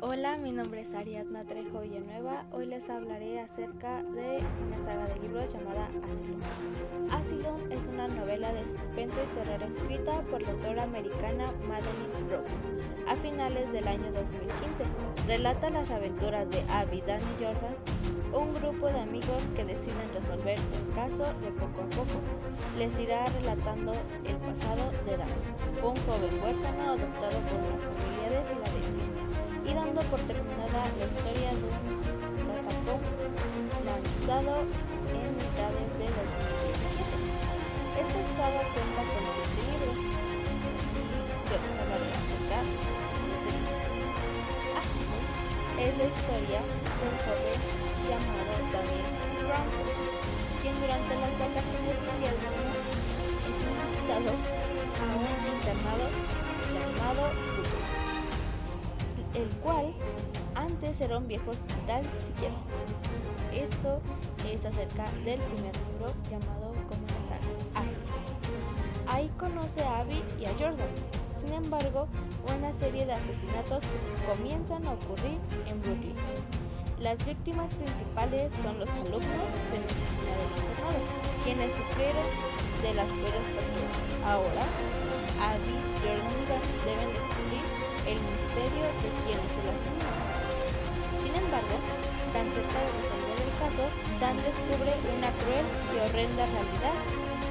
Hola, mi nombre es Ariadna Trejo Villanueva. Hoy les hablaré acerca de una saga de libros llamada Asylum. Asylum es una novela de suspense y terror escrita por la autora americana Madeline Brooks a finales del año 2015. Relata las aventuras de Abby, Dan y Jordan, un grupo de amigos que deciden resolver un caso de poco a poco. Les irá relatando el pasado de Dan, un joven huérfano adoptado por una familia de por terminada la historia de un catacomb lanzado en mitades de 2017. Esta saga cuenta con 7 libros que nos hablaré acerca es la historia de un joven llamado Daniel Brown, quien durante las vacaciones de invierno es invitado a un internado llamado el cual antes era un viejo hospital psiquiátrico. Esto es acerca del primer libro llamado Como Abby. Ahí conoce a Abby y a Jordan. Sin embargo, una serie de asesinatos comienzan a ocurrir en Brooklyn. Las víctimas principales son los alumnos de medicina del internado, quienes sufrieron de las peores. Ahora, Abby, Jordan y Dan deben descubrir el misterio de quienes se las Sin embargo, tan cerca de resolver el caso, Dan descubre una cruel y horrenda realidad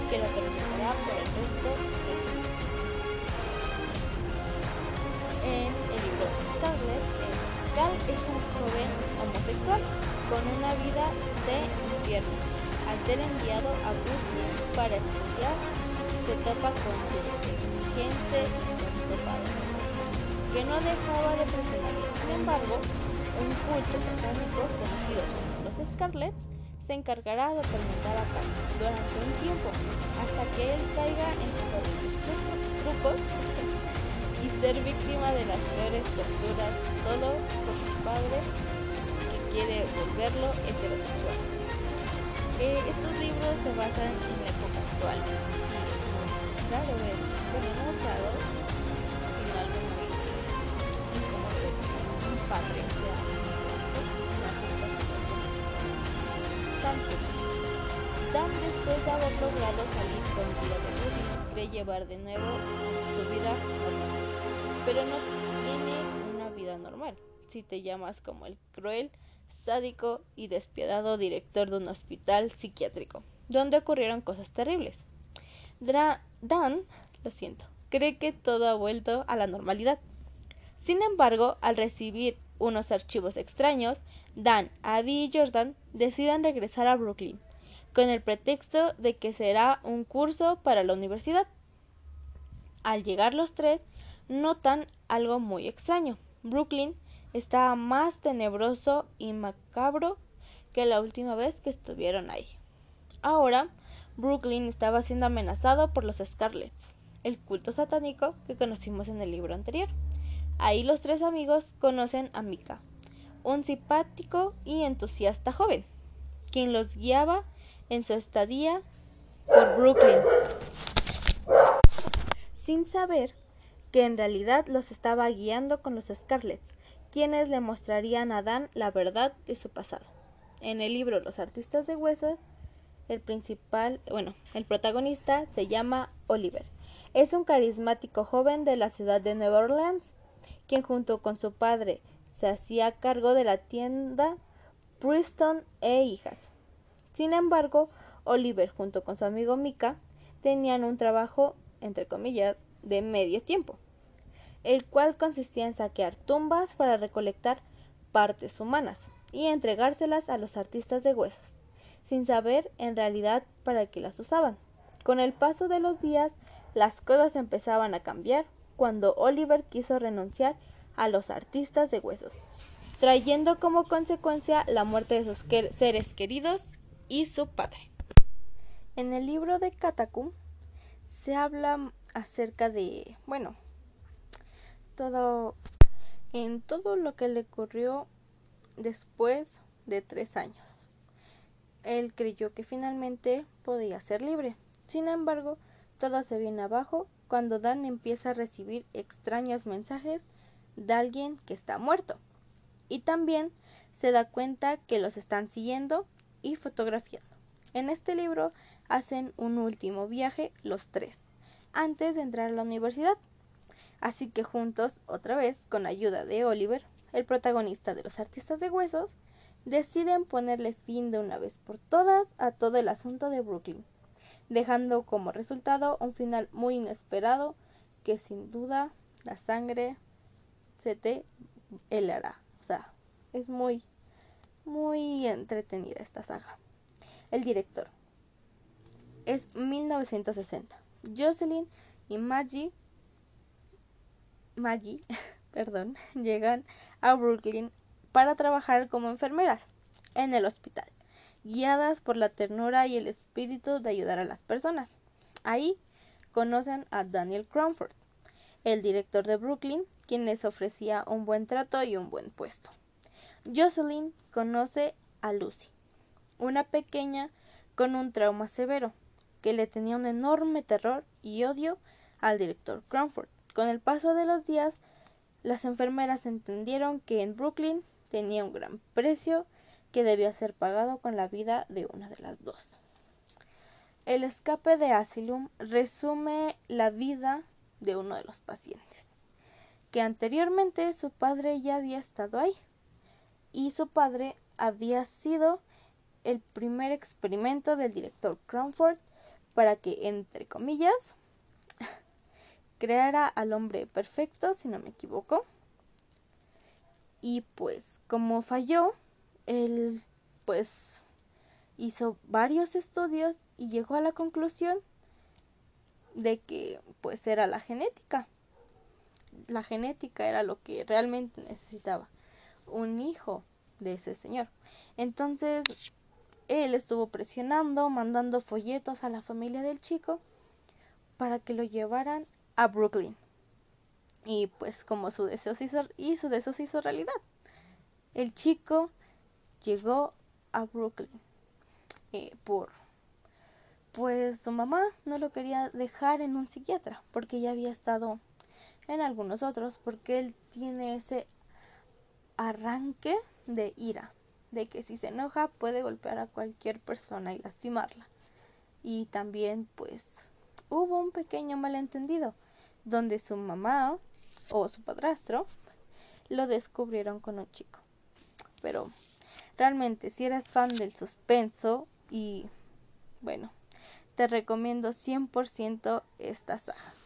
que lo atormentará por el resto de su. En el libro Scarlet, Cal es un joven homosexual con una vida de infierno. Al ser enviado a Brooklyn para estudiar, se topa con gente y que no dejaba de presionar. Sin embargo, un culto satánico conocido como los Scarlets se encargará de atormentar a Carl durante un tiempo hasta que él caiga en sus trucos y ser víctima de las peores torturas, todo por su padre que quiere volverlo heterosexual. Eh, estos libros se basan en la época actual y claro, bueno, no claro, sino Dan después de haber logrado salir con vida de cree llevar de nuevo su vida. Pero no tiene una vida normal si te llamas como el cruel, sádico y despiadado director de un hospital psiquiátrico, donde ocurrieron cosas terribles. Dan, lo siento, cree que todo ha vuelto a la normalidad. Sin embargo, al recibir unos archivos extraños, Dan, Abby y Jordan deciden regresar a Brooklyn, con el pretexto de que será un curso para la universidad. Al llegar los tres, notan algo muy extraño. Brooklyn estaba más tenebroso y macabro que la última vez que estuvieron ahí. Ahora, Brooklyn estaba siendo amenazado por los Scarlets, el culto satánico que conocimos en el libro anterior. Ahí los tres amigos conocen a Mika, un simpático y entusiasta joven, quien los guiaba en su estadía por Brooklyn, sin saber que en realidad los estaba guiando con los Scarlets, quienes le mostrarían a Dan la verdad de su pasado. En el libro Los artistas de huesos, el principal, bueno, el protagonista se llama Oliver. Es un carismático joven de la ciudad de Nueva Orleans quien junto con su padre se hacía cargo de la tienda Preston e hijas. Sin embargo, Oliver junto con su amigo Mika tenían un trabajo, entre comillas, de medio tiempo, el cual consistía en saquear tumbas para recolectar partes humanas y entregárselas a los artistas de huesos, sin saber en realidad para qué las usaban. Con el paso de los días, las cosas empezaban a cambiar cuando Oliver quiso renunciar a los artistas de huesos, trayendo como consecuencia la muerte de sus seres queridos y su padre. En el libro de Catacum se habla acerca de, bueno, todo, en todo lo que le ocurrió después de tres años. Él creyó que finalmente podía ser libre. Sin embargo, todo se viene abajo cuando Dan empieza a recibir extraños mensajes de alguien que está muerto. Y también se da cuenta que los están siguiendo y fotografiando. En este libro hacen un último viaje los tres, antes de entrar a la universidad. Así que juntos, otra vez, con ayuda de Oliver, el protagonista de los artistas de huesos, deciden ponerle fin de una vez por todas a todo el asunto de Brooklyn, dejando como resultado un final muy inesperado que sin duda la sangre se te helará. O sea, es muy, muy entretenida esta saga. El director es 1960. Jocelyn y Maggie, Maggie, perdón, llegan a Brooklyn para trabajar como enfermeras en el hospital, guiadas por la ternura y el espíritu de ayudar a las personas. Ahí conocen a Daniel Cromford, el director de Brooklyn, quien les ofrecía un buen trato y un buen puesto. Jocelyn conoce a Lucy, una pequeña con un trauma severo, que le tenía un enorme terror y odio al director Cromford. Con el paso de los días, las enfermeras entendieron que en Brooklyn tenía un gran precio que debía ser pagado con la vida de una de las dos. El escape de Asylum resume la vida de uno de los pacientes, que anteriormente su padre ya había estado ahí y su padre había sido el primer experimento del director Cromford para que, entre comillas, creara al hombre perfecto, si no me equivoco. Y pues, como falló, él pues hizo varios estudios y llegó a la conclusión de que pues era la genética. La genética era lo que realmente necesitaba. Un hijo de ese señor. Entonces, él estuvo presionando, mandando folletos a la familia del chico para que lo llevaran a Brooklyn. Y pues como su deseo se hizo, y su deseo se hizo realidad. El chico llegó a Brooklyn eh, por pues su mamá no lo quería dejar en un psiquiatra porque ya había estado en algunos otros porque él tiene ese arranque de ira de que si se enoja puede golpear a cualquier persona y lastimarla. Y también pues hubo un pequeño malentendido donde su mamá o su padrastro lo descubrieron con un chico. Pero realmente si eres fan del suspenso y bueno, te recomiendo 100% esta saga.